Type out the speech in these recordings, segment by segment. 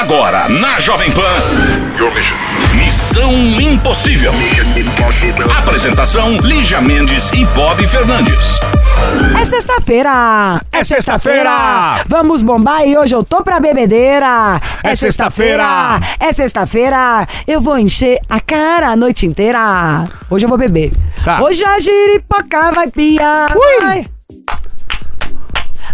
Agora, na Jovem Pan. Missão Impossível. Apresentação: Lígia Mendes e Bob Fernandes. É sexta-feira! É sexta-feira! Vamos bombar e hoje eu tô pra bebedeira! É sexta-feira! É sexta-feira! Eu vou encher a cara a noite inteira! Hoje eu vou beber. Tá. Hoje a giripoca vai piar! Ui! Ai.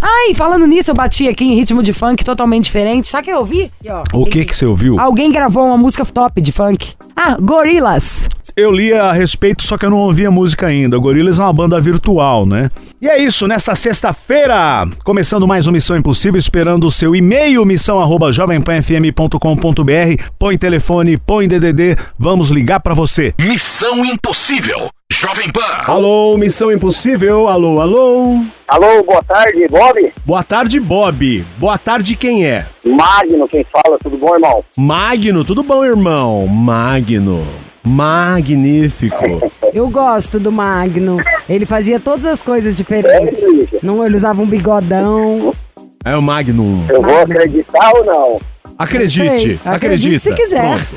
Ai, falando nisso, eu bati aqui em ritmo de funk totalmente diferente. Sabe o que eu ouvi? Aqui, ó. O que que você ouviu? Alguém gravou uma música top de funk. Ah, Gorilas. Eu li a respeito, só que eu não ouvi a música ainda. O Gorillaz é uma banda virtual, né? E é isso, nessa sexta-feira, começando mais um Missão Impossível, esperando o seu e-mail, missão arroba jovempanfm.com.br. Põe telefone, põe DDD, vamos ligar pra você. Missão Impossível. Jovem Pan. Alô, Missão Impossível, alô, alô. Alô, boa tarde, Bob. Boa tarde, Bob. Boa tarde, quem é? Magno, quem fala, tudo bom, irmão? Magno, tudo bom, irmão? Magno. Magnífico. Eu gosto do Magno. Ele fazia todas as coisas diferentes. É. Não, ele usava um bigodão. É o Magnum. Eu vou acreditar ou não? Acredite, Sei, acredita. acredite se quiser.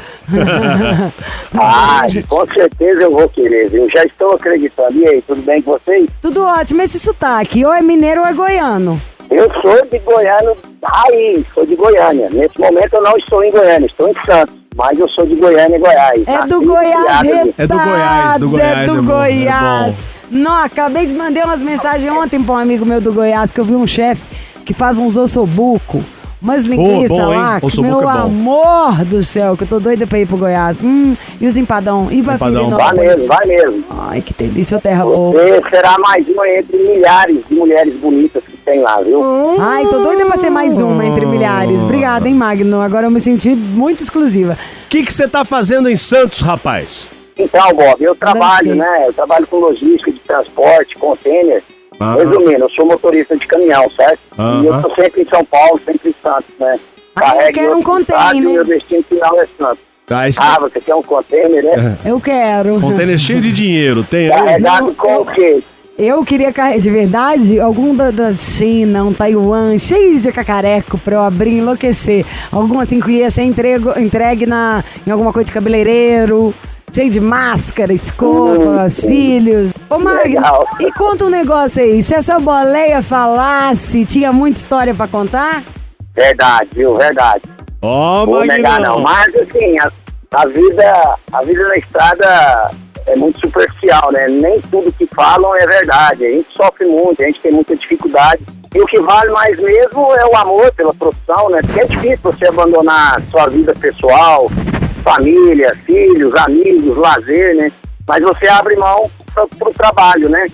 Ah, com certeza eu vou querer, viu? Já estou acreditando. E aí, tudo bem com vocês? Tudo ótimo. Esse sotaque, ou é mineiro ou é goiano. Eu sou de Goiânia raiz, sou de Goiânia. Nesse momento eu não estou em Goiânia, estou em Santos. Mas eu sou de Goiânia, Goiás. É do e Goiás. É do Goiás, do Goiás, É é do bom, Goiás. é Não, acabei de mandar umas mensagens ontem pra um amigo meu do Goiás, que eu vi um chefe que faz uns ossobuco. Umas linguiças bom, hein? lá, meu é amor do céu, que eu tô doida pra ir pro Goiás. Hum, e os empadão? E pra Empadão. Vai mesmo, vai mesmo. Ai, que delícia, terra boa. Você será mais uma entre milhares de mulheres bonitas que tem lá, viu? Ai, tô doida pra ser mais uma entre milhares. Obrigada, hein, Magno? Agora eu me senti muito exclusiva. O que que você tá fazendo em Santos, rapaz? Então, Bob, eu trabalho, né? Eu trabalho com logística de transporte, container. Ah. Resumindo, eu sou motorista de caminhão, certo? Aham. E eu tô sempre em São Paulo, sempre em Santos, né? Ah, eu quero um container. meu destino final é Santos. Tá, esse Ah, você quer um container, né? Eu quero. container cheio de dinheiro, tem aí? Carregado Não, com eu- o quê? Eu queria carregar, de verdade, algum da, da China, um Taiwan, cheio de cacareco pra eu abrir e enlouquecer. Algum assim que ia ser entrego, entregue na, em alguma coisa de cabeleireiro, cheio de máscara, escova, cílios. Ô, Legal. e conta um negócio aí. Se essa boleia falasse, tinha muita história pra contar? Verdade, viu? Verdade. Ó, Vou negar não. Mas assim, a, a vida, a vida na estrada é muito superficial, né? Nem tudo que falam é verdade. A gente sofre muito, a gente tem muita dificuldade. E o que vale mais mesmo é o amor pela profissão, né? Porque é difícil você abandonar sua vida pessoal, família, filhos, amigos, lazer, né? Mas você abre mão para o trabalho, né?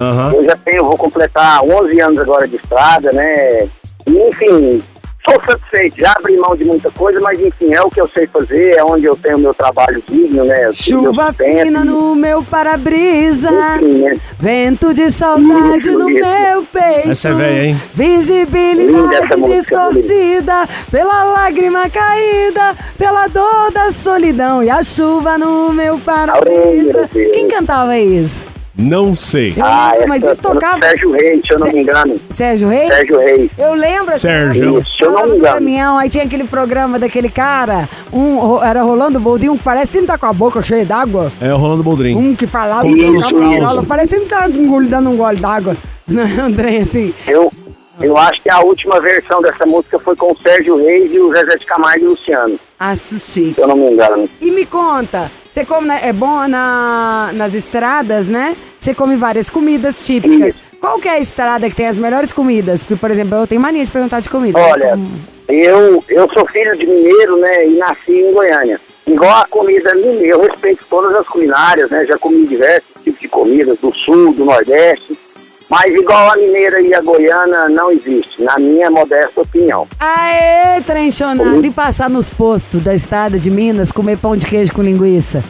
Aham. Eu já tenho, vou completar 11 anos agora de estrada, né? E, enfim, sou satisfeito. Já abri mão de muita coisa, mas enfim, é o que eu sei fazer, é onde eu tenho meu trabalho digno, né? Chuva fina no meu para-brisa. Né? Vento de saudade no isso. meu peito. Essa é velha, hein? Visibilidade distorcida pela lágrima caída, pela dor da solidão e a chuva no meu para-brisa. Quem cantava isso? Não sei. Eu Ah, lembro, mas isso tocava. Sérgio Reis, se eu não me engano. Sérgio Reis? Sérgio Reis. Eu lembro. assim, Sérgio. Isso, se eu não me engano. caminhão, aí tinha aquele programa daquele cara, um era rolando boldinho, que parece sempre tá com a boca cheia d'água. É o Rolando Boldrin. Um que falava, ficava causos. rola, parecendo que tava engol- dando um gole d'água. André, assim. Eu, eu acho que a última versão dessa música foi com o Sérgio Reis e o Zezé de Camargo e o Luciano, Acho chique. se eu não me engano. E me conta, você come, na- é bom na, nas estradas, né? Você come várias comidas típicas. Qual que é a estrada que tem as melhores comidas? Porque, por exemplo, eu tenho mania de perguntar de comida. Olha, Como- eu, eu sou filho de mineiro, né, e nasci em Goiânia. Igual a comida mineira, eu respeito todas as culinárias, né, já comi diversos tipos de comidas do sul, do nordeste, mas igual a mineira e a goiana não existe, na minha modesta opinião. Aê, trenchonado! E passar nos postos da estrada de Minas, comer pão de queijo com linguiça.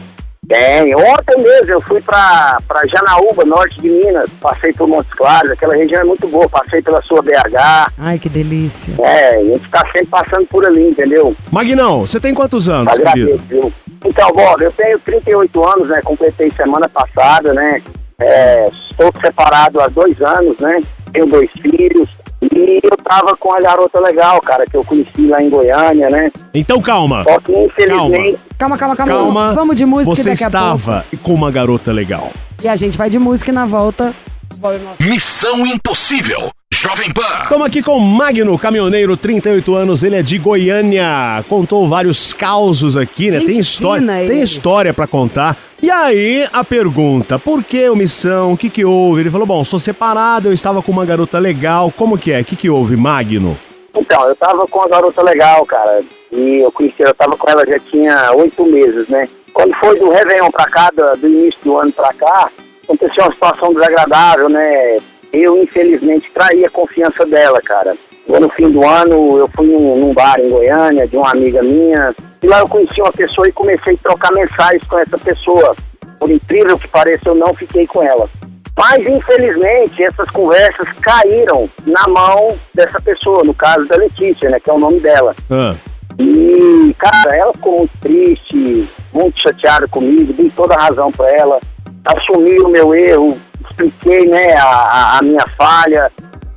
Tem. Ontem mesmo eu fui pra, pra Janaúba, norte de Minas. Passei por Montes Claros, aquela região é muito boa. Passei pela sua BH. Ai, que delícia. É, a gente tá sempre passando por ali, entendeu? Magnão, você tem quantos anos, Agradeço, querido? viu? Então, Bob, eu tenho 38 anos, né? Completei semana passada, né? É, estou separado há dois anos, né? Tenho dois filhos. E eu tava com a garota legal, cara, que eu conheci lá em Goiânia, né? Então calma. Só que infelizmente. Calma, calma, calma. Calma. Vamos de música Você daqui a pouco. estava com uma garota legal. E a gente vai de música e na volta. Missão Impossível. Jovem Pan. Estamos aqui com o Magno, caminhoneiro, 38 anos, ele é de Goiânia. Contou vários causos aqui, né? Gente tem história, tem ele. história pra contar. E aí, a pergunta, por que omissão? O que que houve? Ele falou, bom, sou separado, eu estava com uma garota legal. Como que é? O que que houve, Magno? Então, eu tava com a garota legal, cara. E eu conheci, eu tava com ela já tinha oito meses, né? Quando foi do Réveillon pra cá, do, do início do ano pra cá, aconteceu uma situação desagradável, né? Eu, infelizmente, traí a confiança dela, cara. No fim do ano, eu fui num, num bar em Goiânia, de uma amiga minha, e lá eu conheci uma pessoa e comecei a trocar mensagens com essa pessoa. Por incrível que pareça, eu não fiquei com ela. Mas, infelizmente, essas conversas caíram na mão dessa pessoa, no caso da Letícia, né, que é o nome dela. Ah, E, cara, ela ficou muito triste, muito chateada comigo, dei toda a razão pra ela, assumi o meu erro, expliquei, né, a, a- a minha falha,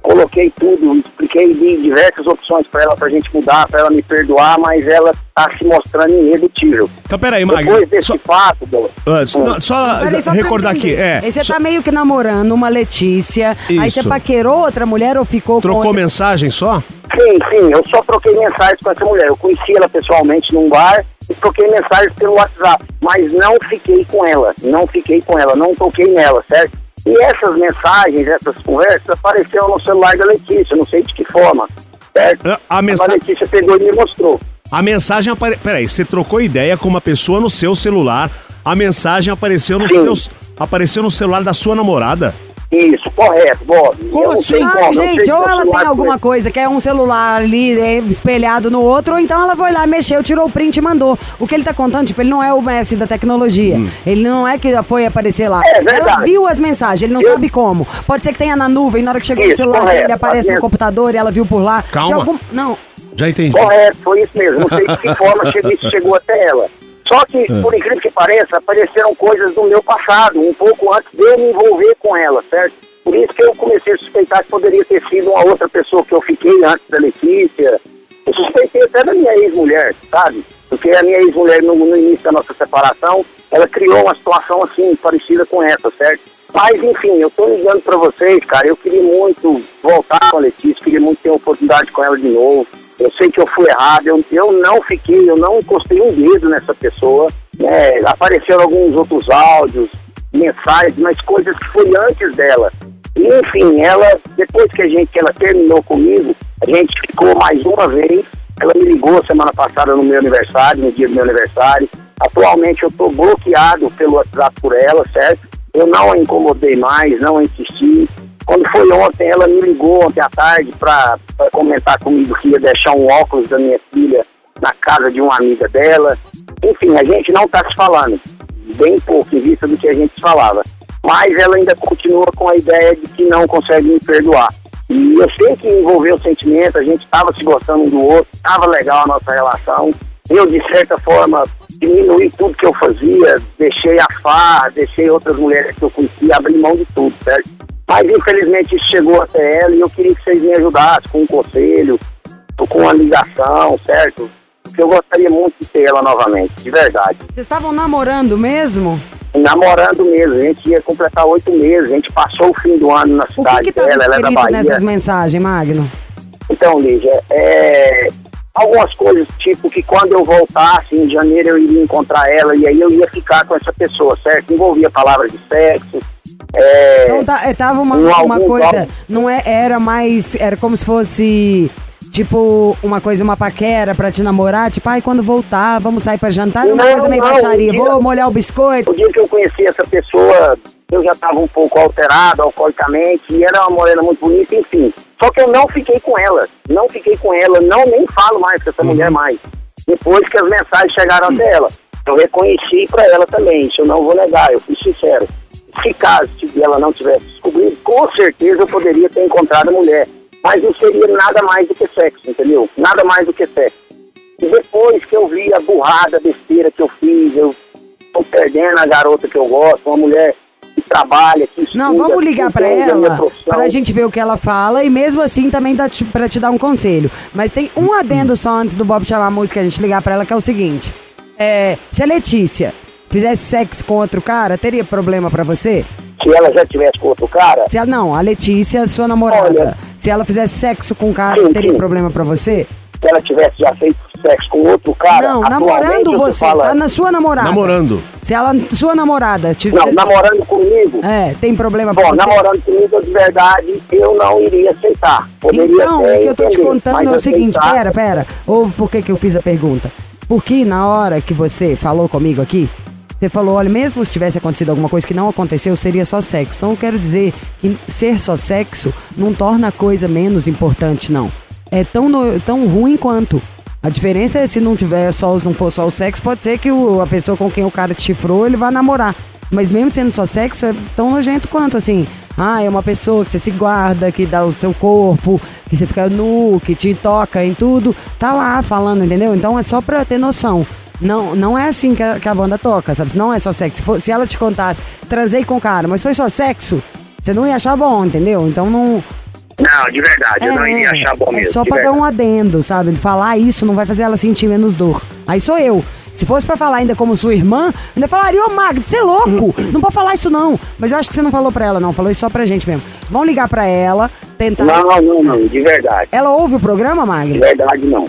coloquei tudo, expliquei, dei diversas opções pra ela, pra gente mudar, pra ela me perdoar, mas ela tá se mostrando irredutível. então peraí, Magno. Depois desse Só, fato, Bola, ah, só- não, só Peraí, só recordar aqui. É, Aí você só- tá meio que namorando uma Letícia, aí você Isso. paquerou outra mulher ou ficou com trocou outra? mensagem só? Sim, sim, eu só troquei mensagens com essa mulher. Eu conheci ela pessoalmente num bar e troquei mensagens pelo WhatsApp, mas não fiquei com ela, não fiquei com ela, não toquei nela, certo? E essas mensagens, essas conversas apareceram no celular da Letícia, não sei de que forma, certo? Ah, A A mensagem. Letícia pegou e me mostrou. A mensagem apare... Peraí, você trocou ideia com uma pessoa no seu celular. A mensagem apareceu no, seus... apareceu no celular da sua namorada. Isso, correto, Bob. Como eu não sei assim? sei gente, ou o ela tem alguma coisa que é um celular ali é, espelhado no outro, ou então ela foi lá, mexeu, tirou o print e mandou. O que ele tá contando, tipo, ele não é o mestre da tecnologia. Hum. Ele não é que foi aparecer lá. É verdade. ela viu as mensagens, ele não Eu- sabe como. Pode ser que tenha na nuvem, na hora que chegou no Isso, celular correto. dele, aparece no computador e ela viu por lá. Calma. algum- Não, Já entendi. Correto, foi isso mesmo. Não sei de que forma chegou, isso chegou até ela. Só que, É. por incrível que pareça, apareceram coisas do meu passado, um pouco antes de eu me envolver com ela, certo? Por isso que eu comecei a suspeitar que poderia ter sido uma outra pessoa que eu fiquei antes da Letícia. Eu suspeitei até da minha ex-mulher, sabe? Porque a minha ex-mulher, no, no início da nossa separação, ela criou uma situação assim, parecida com essa, certo? Mas, enfim, eu tô ligando pra vocês, cara. Eu queria muito voltar com a Letícia, queria muito ter uma oportunidade com ela de novo. Eu sei que eu fui errado, eu, eu não fiquei, eu não encostei um dedo nessa pessoa. Né? Apareceram alguns outros áudios, mensagens, mas coisas que foi antes dela. E, enfim, ela, depois que a gente, que ela terminou comigo, a gente ficou mais uma vez. Ela me ligou semana passada no meu aniversário, no dia do meu aniversário. Atualmente eu estou bloqueado pelo WhatsApp por ela, certo? Eu não a incomodei mais, não a insisti. Quando foi ontem, ela me ligou ontem à tarde para comentar comigo que ia deixar um óculos da minha filha na casa de uma amiga dela. Enfim, a gente não está se falando, bem pouco em vista do que a gente falava. Mas ela ainda continua com a ideia de que não consegue me perdoar. E eu sei que envolveu sentimento, a gente estava se gostando um do outro, estava legal a nossa relação. Eu, de certa forma, diminuí tudo que eu fazia, deixei a farra, deixei outras mulheres que eu conhecia, abri mão de tudo, certo? Mas infelizmente isso chegou até ela e eu queria que vocês me ajudassem com um conselho, ou com uma ligação, certo? Porque eu gostaria muito de ter ela novamente, de verdade. vocês estavam namorando mesmo? Namorando mesmo, a gente ia completar oito meses, a gente passou o fim do ano na O que cidade que dela, ela é da Bahia. nessas mensagens, Magno? Então, Lígia, é, algumas coisas, tipo que quando eu voltasse em janeiro eu iria encontrar ela e aí eu ia ficar com essa pessoa, certo? Envolvia palavras de sexo. É, Então tá, é, tava uma, Um uma coisa, não é, era mais, era como se fosse tipo uma coisa, uma paquera pra te namorar, tipo, ai, quando voltar, vamos sair pra jantar, uma Não, coisa meio baixaria, vou molhar o biscoito. o dia que eu conheci essa pessoa, eu já estava um pouco alterado alcoolicamente e era uma morena muito bonita, enfim. Só que eu não fiquei com ela, não fiquei com ela, não nem falo mais com essa mulher mais. Depois que as mensagens chegaram até ela, eu reconheci pra ela também, isso eu não vou negar, eu fui sincero. Se caso ela não tivesse descobrido, com certeza eu poderia ter encontrado a mulher. Mas não seria nada mais do que sexo, entendeu? Nada mais do que sexo. E depois que eu vi a burrada, a besteira que eu fiz, eu tô perdendo a garota que eu gosto, uma mulher trabalha, que estuda, Não, vamos ligar a minha ela, profissão. pra gente ver o que ela fala e mesmo assim também dá te- dar um conselho. Mas tem um adendo só antes do Bob chamar a música a gente ligar pra ela, que é o seguinte. É, se a Letícia fizesse sexo com outro cara, teria problema pra você? Se ela já tivesse com outro cara, Se ela, não, a Letícia, sua namorada, Olha. se ela fizesse sexo com um cara, Sim, teria sim. problema pra você? Se ela tivesse já feito sexo com outro cara, não, namorando você, fala, tá na sua namorada. Namorando. Se ela, sua namorada tiver... Não, namorando comigo, É, tem problema pra Bom, você? namorando comigo de verdade, eu não iria aceitar. Poderia Então, o que eu tô te entender, contando mas é o seguinte, aceitar- pera, pera. Ouve por que que eu fiz a pergunta. Porque na hora que você falou comigo aqui, você falou, olha, mesmo se tivesse acontecido alguma coisa que não aconteceu, seria só sexo. Então eu quero dizer que ser só sexo não torna a coisa menos importante, não. É tão, no- tão ruim quanto. A diferença é se não tiver só, não for só o sexo, pode ser que o- a pessoa com quem o cara te chifrou, ele vá namorar. Mas mesmo sendo só sexo, é tão nojento quanto, assim. Ah, é uma pessoa que você se guarda, que dá o seu corpo, que você fica nu, que te toca em tudo. Tá lá falando, entendeu? Então é só pra ter noção. Não, não é assim que a, que a banda toca, sabe? Não é só sexo. Se, for- se ela te contasse, transei com o cara, mas foi só sexo, você não ia achar bom, entendeu? Então não. Não, de verdade, eu não iria achar bom é mesmo. só de pra dar verdade. um adendo, sabe? Falar isso não vai fazer ela sentir menos dor. Aí sou eu. Se fosse pra falar ainda como sua irmã, ainda falaria, ô Magno, você é louco! Não pode falar isso não. Mas eu acho que você não falou pra ela, não. Falou isso só pra gente mesmo. Vamos ligar pra ela, tentar. Não, não, não, de verdade. Ela ouve o programa, De Magno? verdade, não.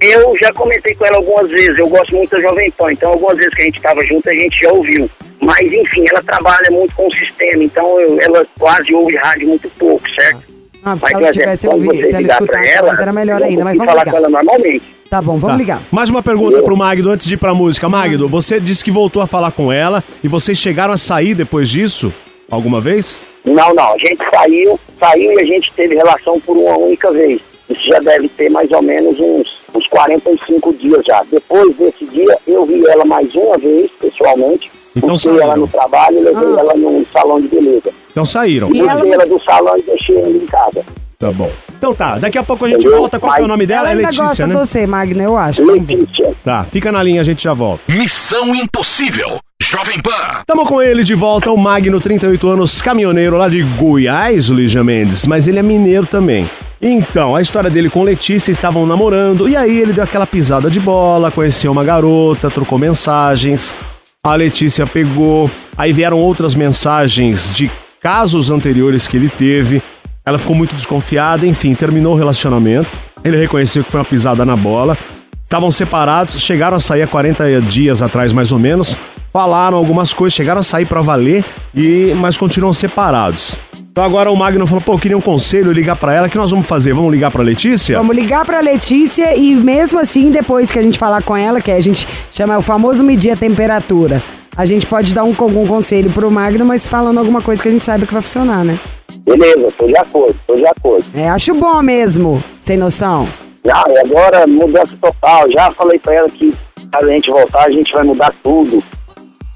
Eu já comentei com ela algumas vezes, eu gosto muito da Jovem Pan, então algumas vezes que a gente estava junto a gente já ouviu. Mas enfim, ela trabalha muito com o sistema, então eu- ela quase ouve rádio muito pouco, certo? Ah, se Mas, ela por tivesse ouvido, se ela escutasse, ela, mas era melhor ainda. Mas vou vamos falar com ligar. ela normalmente. Tá bom, vamos Tá. ligar. Mais uma pergunta pro Magdo antes de ir pra música. Magdo, você disse que voltou a falar com ela e vocês chegaram a sair depois disso? Alguma vez? Não, não, a gente saiu, saiu e a gente teve relação por uma única vez. Isso já deve ter mais ou menos uns, uns 45 dias já. Depois desse dia, eu vi ela mais uma vez, pessoalmente. Então saíram. ela no trabalho e levei Ah. ela num salão de beleza. Então saíram. E ela- ela do salão e deixei ela em casa. Tá bom. Então tá, daqui a pouco a gente Entendeu? volta. Qual que é o nome dela? ela É Letícia, gosta né? de você, Magno, eu acho. Letícia. Tá, fica na linha, a gente já volta. Missão Impossível. Jovem Pan. Tamo com ele de volta, o Magno, 38 anos, caminhoneiro lá de Goiás, o Lígia Mendes, mas ele é mineiro também. Então, a história dele com Letícia estavam namorando e aí ele deu aquela pisada de bola, conheceu uma garota, trocou mensagens. A Letícia pegou, aí vieram outras mensagens de casos anteriores que ele teve. Ela ficou muito desconfiada, enfim, terminou o relacionamento. Ele reconheceu que foi uma pisada na bola. Estavam separados, chegaram a sair há 40 dias atrás, mais ou menos. Falaram algumas coisas, chegaram a sair pra valer, e mas continuam separados. Então agora o Magno falou: pô, eu queria um conselho, ligar pra ela. O que nós vamos fazer? Vamos ligar pra Letícia? Vamos ligar pra Letícia e mesmo assim, depois que a gente falar com ela, que a gente chama o famoso medir a temperatura, a gente pode dar um, algum conselho pro Magno, mas falando alguma coisa que a gente saiba que vai funcionar, né? Beleza, tô de acordo, tô de acordo. É, acho bom mesmo, sem noção. Já, e agora mudança total. Já falei pra ela que se a gente voltar, a gente vai mudar tudo.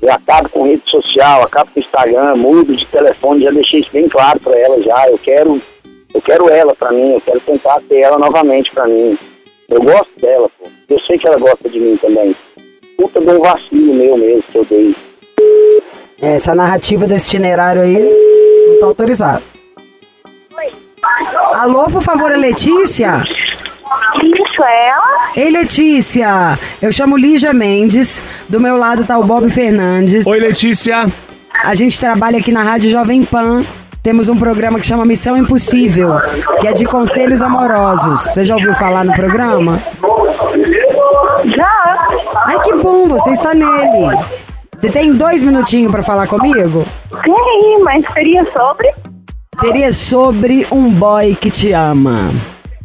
Eu acabo com rede social, acabo com Instagram, mudo de telefone, já deixei isso bem claro pra ela já. Eu quero, eu quero ela pra mim, eu quero tentar ter ela novamente pra mim. Eu gosto dela, pô. Eu sei que ela gosta de mim também. Puta de um vacilo meu mesmo que eu dei. Essa narrativa desse itinerário aí não tá autorizado. Alô, por favor, é Letícia? Isso é ela? Ei, Letícia! Eu chamo Lígia Mendes, do meu lado tá o Bob Fernandes. Oi, Letícia. A gente trabalha aqui na Rádio Jovem Pan. Temos um programa que chama Missão Impossível, que é de conselhos amorosos. Você já ouviu falar no programa? Já. Ai, que bom, você está nele. Você tem dois minutinhos pra falar comigo? Sim, mas seria sobre? Seria sobre um boy que te ama.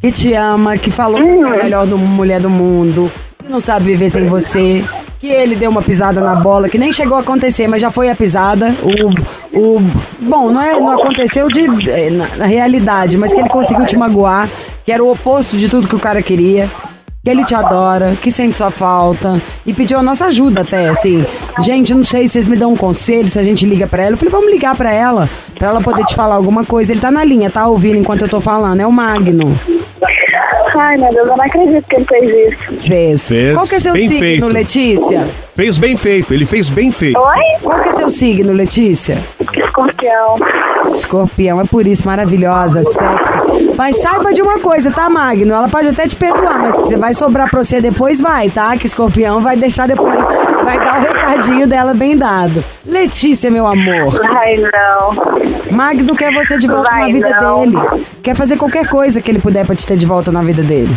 Que te ama, que falou que você é a melhor do, mulher do mundo, que não sabe viver sem você, que ele deu uma pisada na bola, que nem chegou a acontecer, mas já foi a pisada. O. o bom, não, é, não aconteceu de, na, na realidade, mas que ele conseguiu te magoar, que era o oposto de tudo que o cara queria. Que ele te adora, que sente sua falta e pediu a nossa ajuda até, assim. Gente, não sei se vocês me dão um conselho, se a gente liga pra ela. Eu falei, vamos ligar pra ela, pra ela poder te falar alguma coisa. Ele tá na linha, tá ouvindo enquanto eu tô falando, é o Magno. Ai, meu Deus, eu não acredito que ele fez isso. Fez. Fez. Qual que é seu Bem signo, feito. Letícia? Fez bem feito, ele fez bem feito. Oi? Qual que é seu signo, Letícia? escorpião. Escorpião, é por isso, maravilhosa, sexy. Mas saiba de uma coisa, tá, Magno? Ela pode até te perdoar, mas você vai sobrar pra você depois, vai, tá? Que escorpião vai deixar depois, vai dar o recadinho dela bem dado. Letícia, meu amor. Ai, não. Magno quer você de volta Vai, na vida não. dele. Quer fazer qualquer coisa que ele puder pra te ter de volta na vida dele.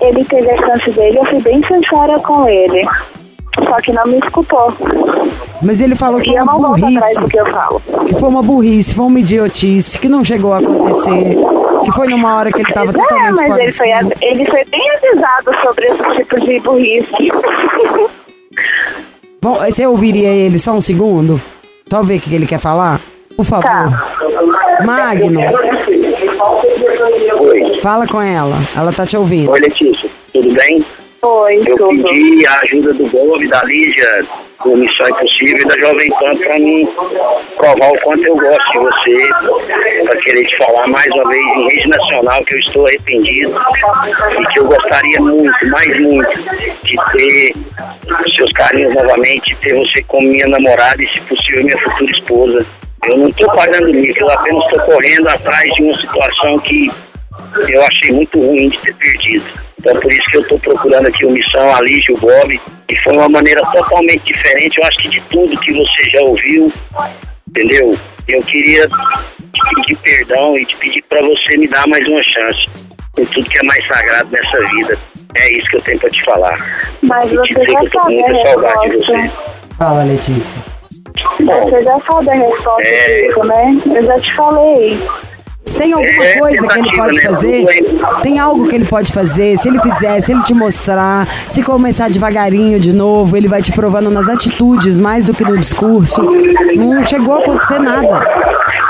Ele teve a chance dele, eu fui bem sincera com ele. Só que não me escutou. Mas ele falou que foi uma burrice. que foi uma burrice, foi uma idiotice, que não chegou a acontecer. Que foi numa hora que ele tava É, totalmente mas fora ele foi, ele foi bem avisado sobre esse tipo de burrice. Bom, você ouviria ele só um segundo? Só ver o que ele quer falar? Por favor. Tá. Magno, Oi. fala com ela. Ela tá te ouvindo. Oi, Letícia. Tudo bem? Foi, Eu tudo. pedi a ajuda do Bob, da Lígia, do Missão Impossível e da Jovem Pan pra mim provar o quanto eu gosto de você, pra querer te falar mais uma vez em rede nacional que eu estou arrependido e que eu gostaria muito, mais muito, de ter os seus carinhos novamente, ter você como minha namorada e, se possível, minha futura esposa. Eu não estou pagando mico, eu apenas estou correndo atrás de uma situação que eu achei muito ruim de ter perdido. Então por isso que eu estou procurando aqui o Missão, a Lígia, o Bob, e foi uma maneira totalmente diferente, eu acho que de tudo que você já ouviu, entendeu? Eu queria te pedir perdão e te pedir para você me dar mais uma chance por tudo que é mais sagrado nessa vida. É isso que eu tenho para te falar. Mas E te você já que eu tô com sabe a muita saudade de você. Fala, Letícia. Bom, Você já sabe a resposta É. disso, né? Eu já te falei. Tem alguma É, coisa que ele pode né? fazer, tem algo que ele pode fazer, se ele fizer, se ele te mostrar, se começar devagarinho de novo, ele vai te provando nas atitudes mais do que no discurso. Não chegou a acontecer nada.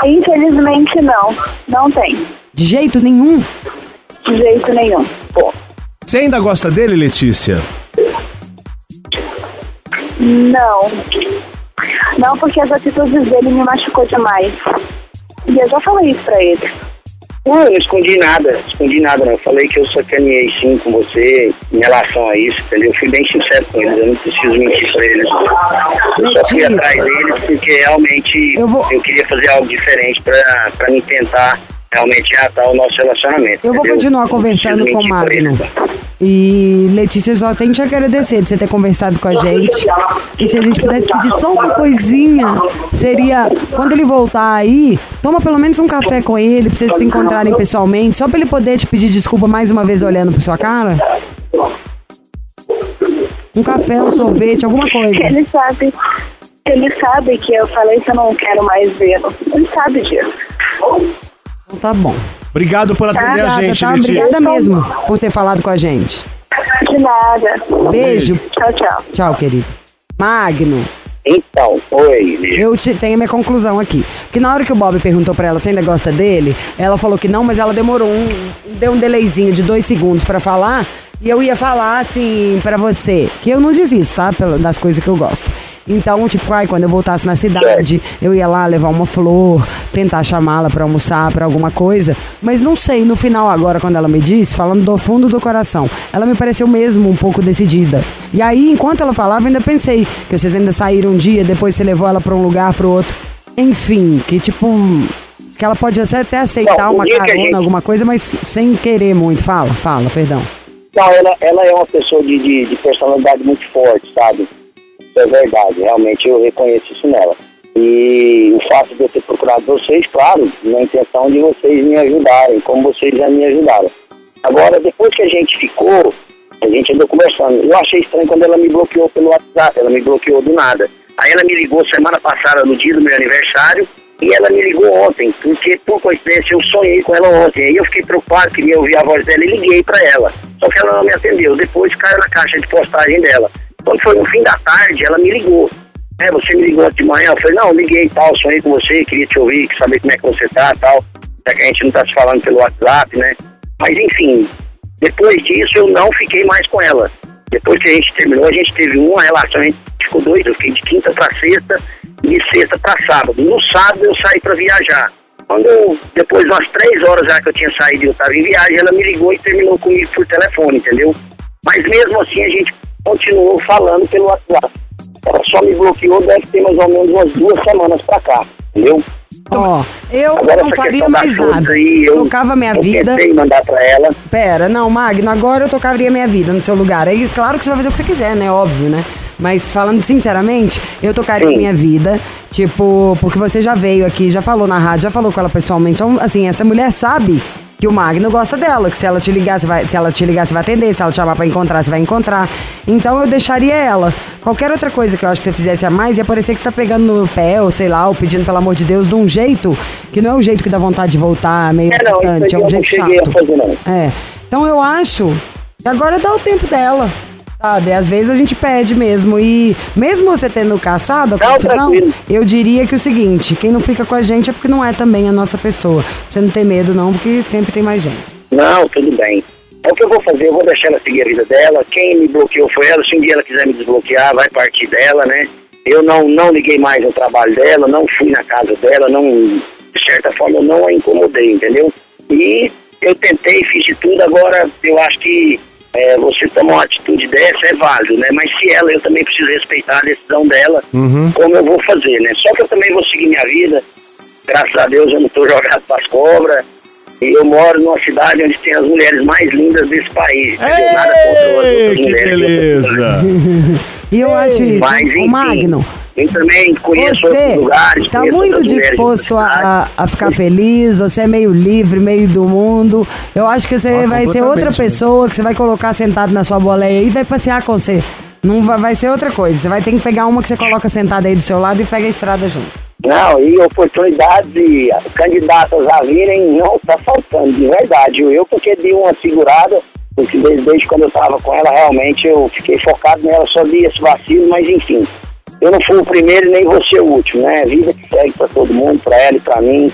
Infelizmente, não. Não tem. De jeito nenhum. De jeito nenhum. bom, Você ainda gosta dele, Letícia? Não. Não, porque as atitudes dele me machucou demais. E eu já falei isso pra ele. Não, eu não escondi nada, escondi nada não. Eu falei que eu sacaneei sim com você em relação a isso, entendeu? Eu fui bem sincero com eles, eu não preciso mentir pra eles. Eu só fui atrás deles porque realmente Eu eu, vou- queria fazer algo diferente pra, pra me tentar realmente reatar o nosso relacionamento. Eu vou entendeu? continuar Não conversando com o Magno. E Letícia, eu só tenho que te agradecer de você ter conversado com a gente. E se a gente pudesse pedir só uma coisinha, seria quando ele voltar aí, toma pelo menos um café com ele, pra vocês se encontrarem pessoalmente, só pra ele poder te pedir desculpa mais uma vez olhando pra sua cara. Um café, um sorvete, alguma coisa. Ele sabe. Ele sabe que eu falei que eu não quero mais vê-lo. Ele sabe disso. Então tá bom. Obrigado por atender a Obrigada, gente, tá? Letícia. Obrigada mesmo por ter falado com a gente. De nada. Beijo. Tchau, tchau. Tchau, querido. Magno. Então, oi. Eu te- tenho a minha conclusão aqui. Porque na hora que o Bob perguntou pra ela se ainda gosta dele, ela falou que não, mas ela demorou um. Deu um delayzinho de dois segundos pra falar. E eu ia falar assim pra você, que eu não desisto, tá? Pelo- Das coisas que eu gosto. Então, tipo, ai, quando eu voltasse na cidade, eu ia lá levar uma flor, tentar chamá-la pra almoçar, pra alguma coisa. Mas não sei, no final agora, quando ela me disse, falando do fundo do coração, ela me pareceu mesmo um pouco decidida. E aí, enquanto ela falava, eu ainda pensei que vocês ainda saíram um dia, depois você levou ela pra um lugar, pro outro. Enfim, que tipo. Que ela pode até aceitar Não, o uma carona, gente- alguma coisa, mas sem querer muito. Fala, fala, perdão. Não, ela, ela é uma pessoa de, de, de personalidade muito forte, sabe? Isso é verdade, realmente eu reconheço isso nela. E o fato de eu ter procurado vocês, claro, na intenção de vocês me ajudarem, como vocês já me ajudaram. Agora, depois que a gente ficou, a gente andou conversando. Eu achei estranho quando ela me bloqueou pelo WhatsApp, ela me bloqueou do nada. Aí ela me ligou semana passada, no dia do meu aniversário, e ela me ligou ontem, porque por coincidência eu sonhei com ela ontem. Aí eu fiquei preocupado, queria ouvir a voz dela e liguei pra ela. Só que ela não me atendeu. Depois caiu na caixa de postagem dela. Quando foi no fim da tarde, ela me ligou. É, você me ligou de manhã? Eu falei, não, liguei e tal, sonhei com você, queria te ouvir, saber como é que você tá e tal. Já que a gente não tá se falando pelo WhatsApp, né? Mas enfim, depois disso eu não fiquei mais com ela. Depois que a gente terminou, a gente teve uma relação, a gente ficou dois, eu fiquei de quinta pra sexta e de sexta pra sábado. No sábado eu saí pra viajar. Quando eu, depois de umas três horas já que eu tinha saído e eu estava em viagem, ela me ligou e terminou comigo por telefone, entendeu? Mas mesmo assim a gente continuou falando pelo WhatsApp. Ela só me bloqueou, deve ter mais ou menos umas duas semanas pra cá. entendeu? Ó, eu Agora não faria mais nada. aí, eu, Tocava minha eu vida. em mandar pra ela. Pera, não, Magno, agora eu tocaria minha vida no seu lugar. Aí, claro que você vai fazer o que você quiser, né? Óbvio, né? Mas falando sinceramente, eu tocaria Sim. minha vida, tipo, porque você já veio aqui, já falou na rádio, já falou com ela pessoalmente. Então, assim, essa mulher sabe que o Magno gosta dela, que se ela te ligar, você vai, se ela te ligar, você vai atender, se ela te chamar pra encontrar, você vai encontrar. Então eu deixaria ela. Qualquer outra coisa que eu acho que você fizesse a mais ia parecer que você tá pegando no pé, ou sei lá, ou pedindo pelo amor de Deus, de um jeito que não é um jeito que dá vontade de voltar, meio É, excitante, é um jeito chato. fazer. É. Então eu acho que agora dá o tempo dela. Sabe, às vezes a gente pede mesmo. E mesmo você tendo caçado a confusão, eu diria que o seguinte: quem não fica com a gente é porque não é também a nossa pessoa. Você não tem medo, não, porque sempre tem mais gente. Não, tudo bem. É o que eu vou fazer, eu vou deixar ela seguir a vida dela. Quem me bloqueou foi ela. Se um dia ela quiser me desbloquear, vai partir dela, né? Eu não, não liguei mais no trabalho dela, não fui na casa dela, não, de certa forma eu não a incomodei, entendeu? E eu tentei, fiz de tudo, agora eu acho que é, você tomar uma atitude dessa é válido, né? Mas se ela, eu também preciso respeitar a decisão dela, como eu vou fazer, né? Só que eu também vou seguir minha vida. Graças a Deus eu não estou jogado para as cobras. E eu moro numa cidade onde tem as mulheres mais lindas desse país. entendeu? Nada contra as Ei, outras que mulheres. beleza! E eu acho isso. Mas, o enfim, Magno, eu também conheço você lugares. tá conheço muito disposto a, a ficar feliz, você é meio livre, meio do mundo. Eu acho que você Ah, vai ser outra né? pessoa que você vai colocar sentado na sua boleia e vai passear com você. Não vai, vai ser outra coisa. Você vai ter que pegar uma que você coloca sentada aí do seu lado e pega a estrada junto. Não, e oportunidades de candidatas a virem não tá faltando, de verdade. Eu porque dei uma segurada, porque desde, desde quando eu tava com ela, realmente eu fiquei focado nela, só vi esse vacilo, mas enfim. Eu não fui o primeiro nem vou ser o último, né? Vida que segue pra todo mundo, pra ela e pra mim.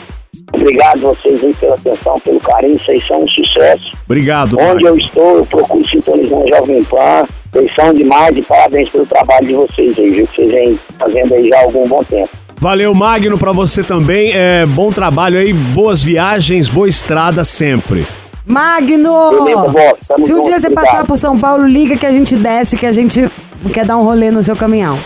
Obrigado vocês aí pela atenção, pelo carinho, vocês são um sucesso. Obrigado. Onde Magno. eu estou, eu procuro sintonizar o Jovem Pan. Vocês são demais e parabéns pelo trabalho de vocês aí, viu? Que vocês vêm fazendo aí já há algum bom tempo. Valeu, Magno, pra você também. É, bom trabalho aí, boas viagens, boa estrada sempre. Magno! Beleza, Se um junto, dia você obrigado. passar por São Paulo, liga que a gente desce, que a gente quer dar um rolê no seu caminhão.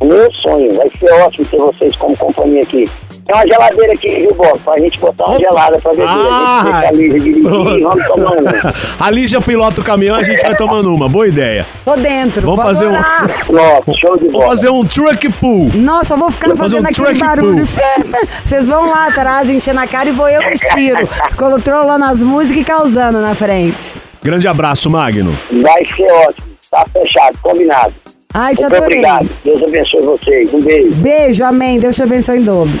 O meu sonho vai ser ótimo ter vocês como companhia aqui. Tem uma geladeira aqui, viu, boss? Pra gente botar uma gelada pra beber. Ah, a gente deixa a Lígia dirigir e vamos tomar uma. A Lígia pilota o caminhão, a gente vai tomando uma. Boa ideia. Tô dentro. Vamos fazer um-. Nossa, show de Vamos bola. fazer um truck pool. Nossa, eu vou ficar Vou fazendo um aquele barulho. Vocês vão lá atrás, enchendo a cara e vou eu os tiro. Controlando as músicas e causando na frente. Grande abraço, Magno. Vai ser ótimo. Tá fechado, combinado. Ai, te Muito adorei. obrigado. Deus abençoe vocês. Um beijo. Beijo, amém. Deus te abençoe em dobro.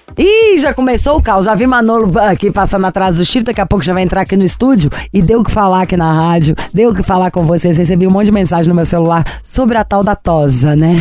Ih, já começou o caos. Já vi Manolo aqui passando atrás do Chiro. Daqui a pouco já vai entrar aqui no estúdio e deu o que falar aqui na rádio. Deu o que falar com vocês. Recebi um monte de mensagem no meu celular sobre a tal da tosa, né?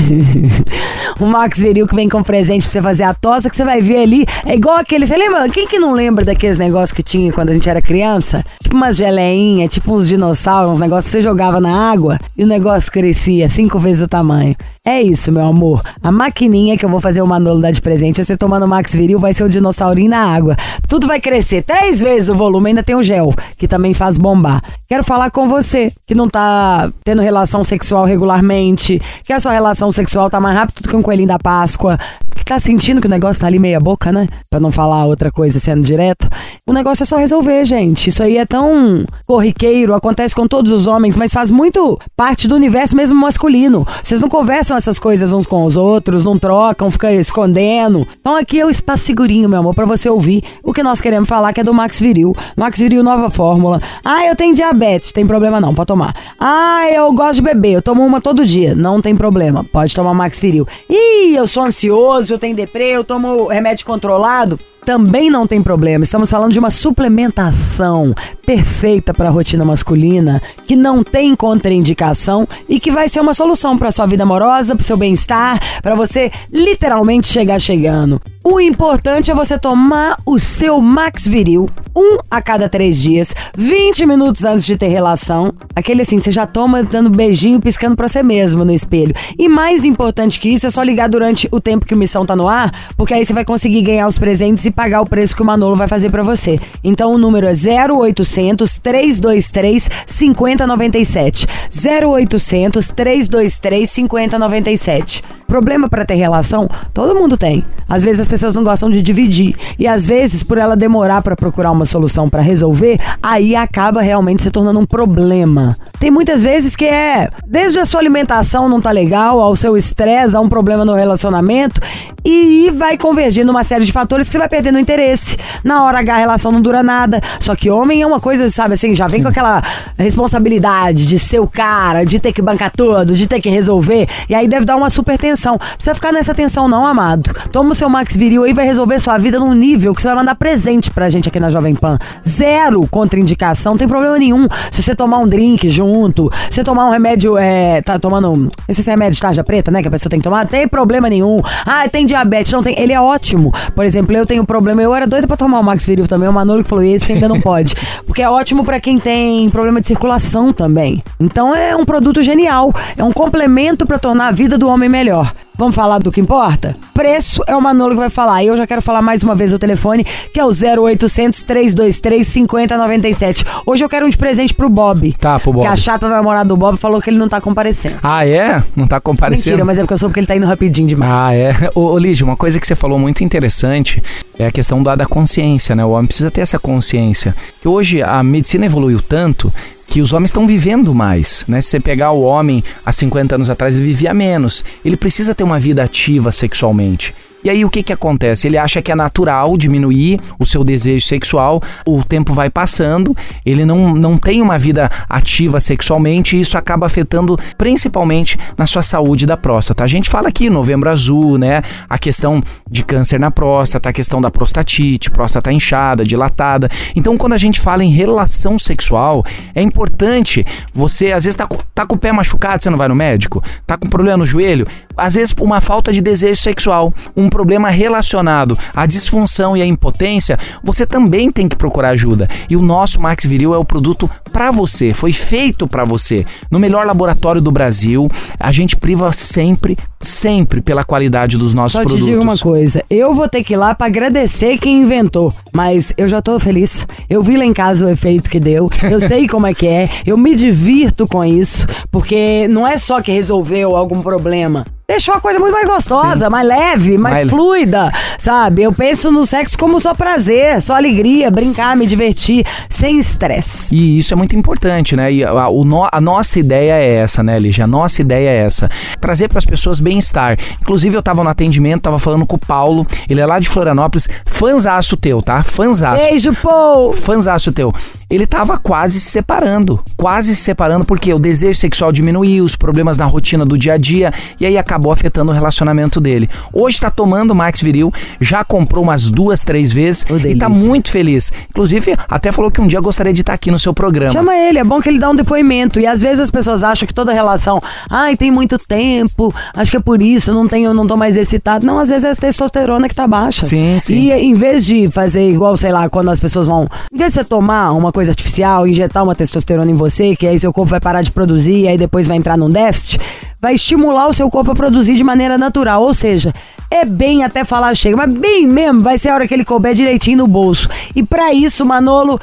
o Max Viril que vem com presente pra você fazer a tosa, que você vai ver ali. É igual aquele. Você lembra? Quem que não lembra daqueles negócios que tinha quando a gente era criança? Tipo umas geleinhas, tipo uns dinossauros, uns negócios que você jogava na água e o negócio crescia cinco vezes o tamanho. É isso, meu amor. A maquininha que eu vou fazer o Manolo dar de presente, você tomando o Max Viril, vai ser o dinossaurinho na água. Tudo vai crescer três vezes o volume, ainda tem o gel, que também faz bombar. Quero falar com você, que não tá tendo relação sexual regularmente, que a sua relação sexual tá mais rápido do que um coelhinho da Páscoa, que tá sentindo que o negócio tá ali meia boca, né? Pra não falar outra coisa sendo direto. O negócio é só resolver, gente. Isso aí é tão corriqueiro, acontece com todos os homens, mas faz muito parte do universo mesmo masculino. Vocês não conversam essas coisas uns com os outros, não trocam, ficam escondendo. Então aqui é o espaço segurinho, meu amor, pra você ouvir o que nós queremos falar, que é do Max Viril. Max Viril, nova fórmula. Ah, eu tenho diabetes, tem problema não, pode tomar. Ah, eu gosto de beber, eu tomo uma todo dia, não tem problema, pode tomar Max Viril. Ih, eu sou ansioso, eu tenho deprê, eu tomo remédio controlado. Também não tem problema. Estamos falando de uma suplementação perfeita para a rotina masculina, que não tem contraindicação e que vai ser uma solução para sua vida amorosa, para seu bem-estar, para você literalmente chegar chegando. O importante é você tomar o seu Max Viril, um a cada três dias, 20 minutos antes de ter relação. Aquele assim, você já toma dando beijinho, piscando pra você mesmo no espelho. E mais importante que isso, é só ligar durante o tempo que o Missão tá no ar, porque aí você vai conseguir ganhar os presentes e pagar o preço que o Manolo vai fazer pra você. Então o número é 0800 323 5097. 0800 323 5097. Problema pra ter relação, todo mundo tem. Às vezes as pessoas não gostam de dividir. E às vezes, por ela demorar pra procurar uma solução pra resolver, aí acaba realmente se tornando um problema. Tem muitas vezes que é desde a sua alimentação não tá legal, ao seu estresse, a um problema no relacionamento, e vai convergindo uma série de fatores que você vai perdendo o interesse. Na hora H a relação não dura nada. Só que homem é uma coisa, sabe assim, já vem com aquela responsabilidade de ser o cara, de ter que bancar tudo, de ter que resolver. E aí deve dar uma super tensão. Não precisa ficar nessa tensão, não, amado. Toma o seu Max Viril aí vai resolver sua vida num nível que você vai mandar presente pra gente aqui na Jovem Pan. Zero contraindicação, não tem problema nenhum. Se você tomar um drink junto, se tomar um remédio, é, tá tomando. Esse remédio de tarja preta, né? Que a pessoa tem que tomar, não tem problema nenhum. Ah, tem diabetes, não tem. Ele é ótimo. Por exemplo, eu tenho problema, eu era doida pra tomar o Max Viril também. O Manolo falou, esse ainda não pode. Porque é ótimo pra quem tem problema de circulação também. Então é um produto genial. É um complemento pra tornar a vida do homem melhor. Vamos falar do que importa? Preço é o Manolo que vai falar. E eu já quero falar mais uma vez o telefone, que é o 0800 323 5097. Hoje eu quero um de presente pro Bob. Tá, pro Bob. Que a chata namorada do Bob falou que ele não tá comparecendo. Ah, é? Não tá comparecendo? Mentira, mas é porque eu soube que ele tá indo rapidinho demais. Ah, é. Ô, ô Lígia, uma coisa que você falou muito interessante é a questão da, da consciência, né? O homem precisa ter essa consciência. Que hoje a medicina evoluiu tanto que os homens estão vivendo mais, né? Se você pegar o homem há 50 anos atrás, ele vivia menos. Ele precisa ter uma vida ativa sexualmente. E aí o que que acontece? Ele acha que é natural diminuir o seu desejo sexual, o tempo vai passando, ele não, não tem uma vida ativa sexualmente e isso acaba afetando principalmente na sua saúde da próstata. A gente fala aqui novembro azul, né? A questão de câncer na próstata, a questão da prostatite, próstata inchada, dilatada. Então quando a gente fala em relação sexual, é importante você, às vezes tá tá com o pé machucado, você não vai no médico? Tá com problema no joelho? Às vezes uma falta de desejo sexual, um problema relacionado à disfunção e à impotência, você também tem que procurar ajuda. E o nosso Max Viril é o produto para você, foi feito para você. No melhor laboratório do Brasil, a gente priva sempre, sempre pela qualidade dos nossos Só produtos. te digo uma coisa, eu vou ter que ir lá pra agradecer quem inventou, mas eu já tô feliz. Eu vi lá em casa o efeito que deu, eu sei como é que é, eu me divirto com isso, porque não é só que resolveu algum problema. Deixou a coisa muito mais gostosa, mais leve, mais, Mais- fluida, sabe? Eu penso no sexo como só prazer, só alegria, brincar, me divertir, sem estresse. E isso é muito importante, né? E a, o no- a nossa ideia é essa, né, Lígia? A nossa ideia é essa. Trazer para as pessoas bem-estar. Inclusive, eu tava no atendimento, tava falando com o Paulo, ele é lá de Florianópolis, fanzaço teu, tá? Fanzaço. Beijo, Paul! Fanzaço teu. Ele tava quase se separando. Quase se separando porque o desejo sexual diminuiu, os problemas na rotina do dia a dia, e aí acabou afetando o relacionamento dele. Hoje tá tomando Max Viril, já comprou umas duas, três vezes Ô, e tá delícia. muito feliz. Inclusive, até falou que um dia gostaria de estar aqui no seu programa. Chama ele, é bom que ele dá um depoimento. E às vezes as pessoas acham que toda relação, ai, tem muito tempo, acho que é por isso, não tenho, não tô mais excitado. Não, às vezes é a testosterona que tá baixa. Sim, sim. E em vez de fazer igual, sei lá, quando as pessoas vão. Em vez de você tomar uma coisa artificial, injetar uma testosterona em você, que aí seu corpo vai parar de produzir e aí depois vai entrar num déficit, vai estimular o seu corpo a produzir de maneira natural. Ou seja, é bem até falar chega, mas bem mesmo, vai ser a hora que ele couber direitinho no bolso. E pra isso, Manolo,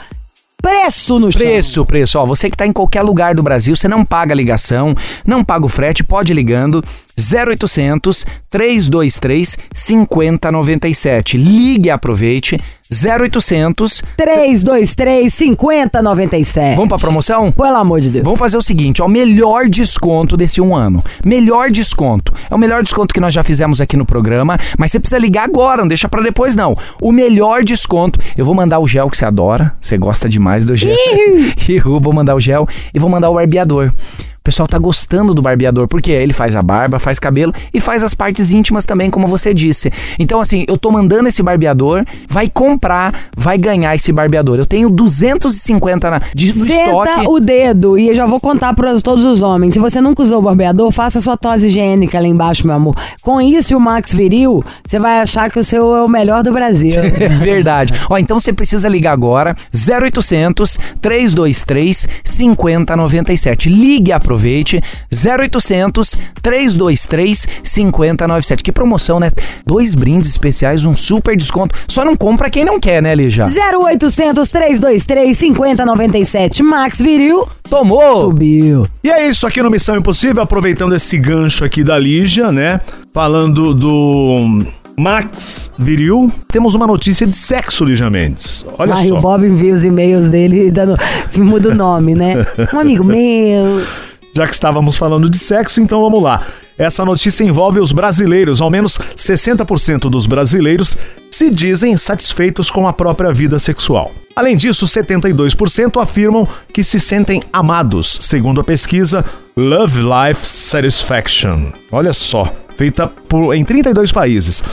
preço no chão. Preço, preço. Ó, você que está em qualquer lugar do Brasil, você não paga a ligação, não paga o frete, pode ligando. 0800 323 5097. Ligue e aproveite. 0800. 323 5097. Vamos pra promoção? Pelo amor de Deus. Vamos fazer o seguinte, ó, o melhor desconto desse um ano. Melhor desconto. É o melhor desconto que nós já fizemos aqui no programa, mas você precisa ligar agora, não deixa pra depois não. O melhor desconto. Eu vou mandar o gel que você adora, você gosta demais do gel. Ihu, vou mandar o gel e vou mandar o barbeador. O pessoal tá gostando do barbeador, porque ele faz a barba, faz cabelo e faz as partes íntimas também, como você disse. Então, assim, eu tô mandando esse barbeador, vai comprar, vai ganhar esse barbeador. Eu tenho 250 na, de, no Senta estoque. o dedo e eu já vou contar para todos os homens. Se você nunca usou o barbeador, faça sua tosse higiênica lá embaixo, meu amor. Com isso e o Max Viril, você vai achar que o seu é o melhor do Brasil. Verdade. Ó, então você precisa ligar agora 0800 323 5097. Ligue e aproveite. Aproveite. 0800 323 5097. Que promoção, né? Dois brindes especiais, um super desconto. Só não compra quem não quer, né, Lígia? 0800 323 5097. Max Viril. Tomou! Subiu. E é isso aqui no Missão Impossível, aproveitando esse gancho aqui da Lígia, né? Falando do Max Viril, temos uma notícia de sexo, Lígia Mendes. Olha Ai, só. o Bob envia os e-mails dele dando. Muda o nome, né? Um amigo meu. Já que estávamos falando de sexo, então vamos lá. Essa notícia envolve os brasileiros. Ao menos 60% dos brasileiros se dizem satisfeitos com a própria vida sexual. Além disso, 72% afirmam que se sentem amados, segundo a pesquisa Love Life Satisfaction. Olha só, feita por, em 32 países.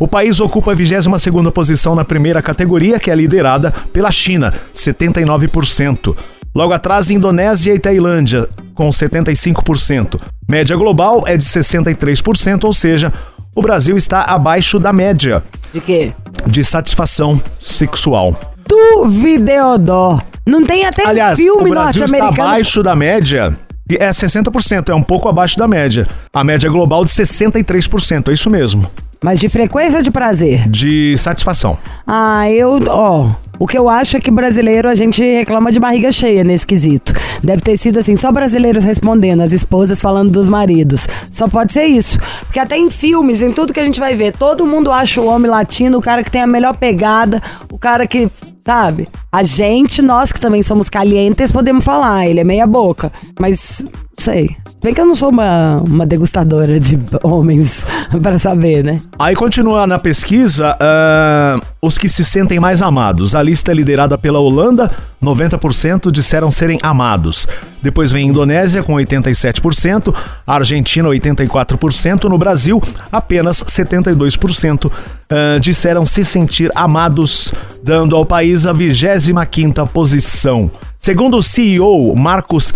O país ocupa a 22ª posição na primeira categoria, que é liderada pela China, 79%. Logo atrás, Indonésia e Tailândia, com 75%. Média global é de 63%, ou seja, o Brasil está abaixo da média De quê? de satisfação sexual. Duvideodó. Não tem até Aliás, filme o Brasil está norte-americano. abaixo da média. É 60%, é um pouco abaixo da média. A média global de 63%, é isso mesmo. Mas de frequência ou de prazer? De satisfação. Ah, eu. Ó. O que eu acho é que brasileiro a gente reclama de barriga cheia nesse quesito. Deve ter sido assim, só brasileiros respondendo, as esposas falando dos maridos. Só pode ser isso. Porque até em filmes, em tudo que a gente vai ver, todo mundo acha o homem latino o cara que tem a melhor pegada, o cara que. Sabe? A gente, nós que também somos calientes, podemos falar, ele é meia boca. Mas, sei. Bem que eu não sou uma, uma degustadora de homens pra saber, né? Aí continua na pesquisa ah, os que se sentem mais amados. A lista é liderada pela Holanda, 90% disseram serem amados. Depois vem Indonésia com 87%, a Argentina 84%, no Brasil apenas 72% ah, disseram se sentir amados, dando ao país a 25ª posição. Segundo o CEO Marcos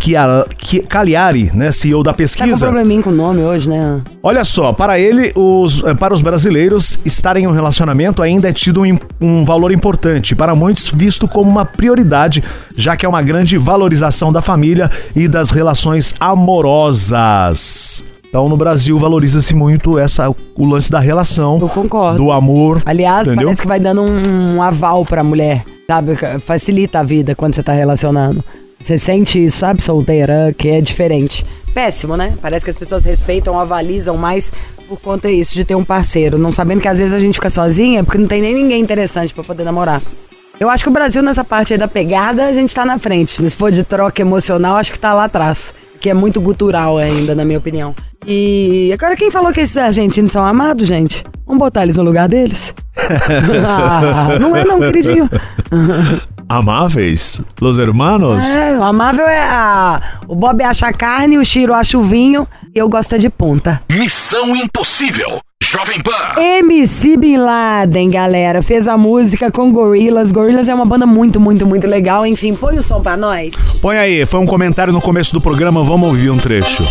Cagliari, né, CEO da Tá com pesquisa, probleminha com o nome hoje, né? Olha só, para ele, os, eh, para os brasileiros, estar em um relacionamento ainda é tido um, um valor importante, para muitos visto como uma prioridade, já que é uma grande valorização da família e das relações amorosas. Então, no Brasil, valoriza-se muito essa, o lance da relação, Eu concordo. do amor. Aliás, entendeu? parece que vai dando um, um aval pra mulher, sabe? Facilita a vida quando você tá relacionando. Você sente isso, sabe, solteira, que é diferente. Péssimo, né? Parece que as pessoas respeitam, avalizam mais por conta disso, de ter um parceiro. Não sabendo que às vezes a gente fica sozinha porque não tem nem ninguém interessante pra poder namorar. Eu acho que o Brasil, nessa parte aí da pegada, a gente tá na frente. Se for de troca emocional, acho que tá lá atrás. Que é muito gutural ainda, na minha opinião. E agora quem falou que esses argentinos são amados, gente? Vamos botar eles no lugar deles? Ah, não é não, queridinho. Amáveis? Los hermanos? É, o amável é a... O Bob acha a carne, o Chiro acha o vinho e eu gosto é de ponta. Missão Impossível. Jovem Pan. MC Bin Laden, galera, fez a música com Gorillaz. Gorillaz é uma banda muito, muito, muito legal. Enfim, põe o som pra nós. Põe aí, foi um comentário no começo do programa, vamos ouvir um trecho.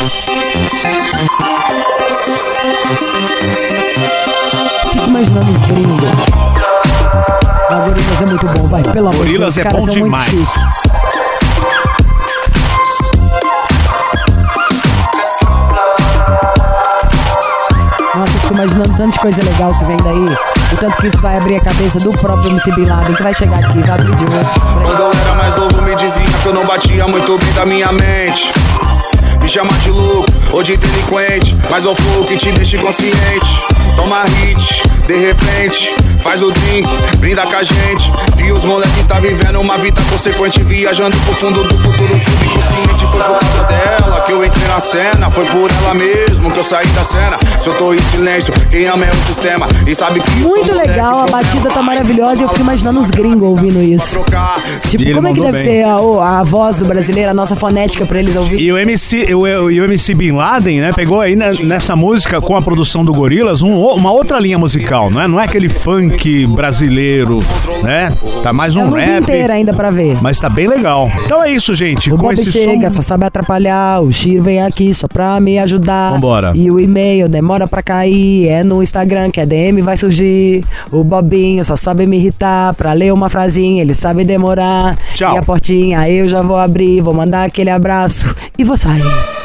Fico imaginando os gringos. A Gorillaz é muito bom, vai, pelo amor de Deus. Gorillaz é bom demais. Imaginando tanto de coisa legal que vem daí. O tanto que isso vai abrir a cabeça do próprio MC Bin Laden, que vai chegar aqui, vai abrir de novo. Quando eu era mais novo, me dizia que eu não batia muito bem da minha mente. Me chama de louco ou de delinquente, mas o flow que te deixa inconsciente. Toma hit, de repente, faz o drink, brinda com a gente. E os moleque tá vivendo uma vida consequente, viajando pro fundo do futuro subconsciente. Foi por causa dela que eu entrei na cena, foi por ela mesmo que eu saí da cena. Se eu tô em silêncio, quem ama é o sistema e sabe que Muito legal, a batida tá maravilhosa e eu fico imaginando os gringos ouvindo isso. trocar. Tipo, como é que deve bem. ser a, a voz do brasileiro, a nossa fonética pra eles ouvirem? E o MC, o, o- e o MC Bin Laden, né, pegou aí nessa música com a produção do Gorillaz um uma outra linha musical, não é? Não é aquele funk brasileiro, né? Tá mais Eu um rap, inteira ainda pra ver. mas tá bem legal. Então é isso, gente. O com Bob esse chega, som... só sabe atrapalhar. O Chiro vem aqui só pra me ajudar. Vambora. E o e-mail demora pra cair. É no Instagram que a DM vai surgir. O Bobinho só sabe me irritar. Pra ler uma frasinha, ele sabe demorar. Tchau. E a portinha eu já vou abrir. Vou mandar aquele abraço e vou sair.